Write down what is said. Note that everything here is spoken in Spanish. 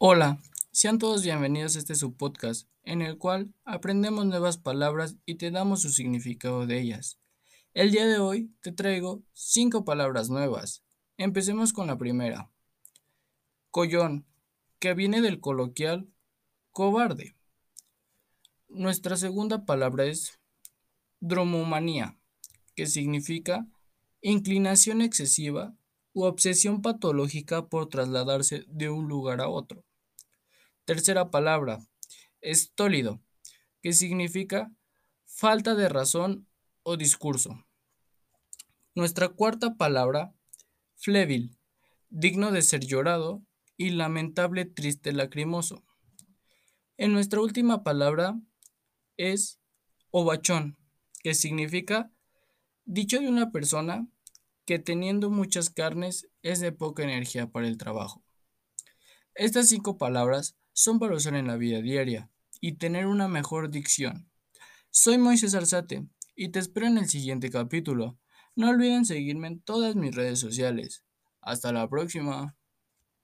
Hola, sean todos bienvenidos a este subpodcast, en el cual aprendemos nuevas palabras y te damos su significado de ellas. El día de hoy te traigo cinco palabras nuevas. Empecemos con la primera. Collón, que viene del coloquial cobarde. Nuestra segunda palabra es dromomanía, que significa inclinación excesiva u obsesión patológica por trasladarse de un lugar a otro. Tercera palabra, estólido, que significa falta de razón o discurso. Nuestra cuarta palabra, flébil, digno de ser llorado y lamentable, triste, lacrimoso. En nuestra última palabra es ovachón, que significa dicho de una persona que teniendo muchas carnes es de poca energía para el trabajo. Estas cinco palabras son para usar en la vida diaria y tener una mejor dicción. Soy Moisés Arzate y te espero en el siguiente capítulo. No olviden seguirme en todas mis redes sociales. Hasta la próxima.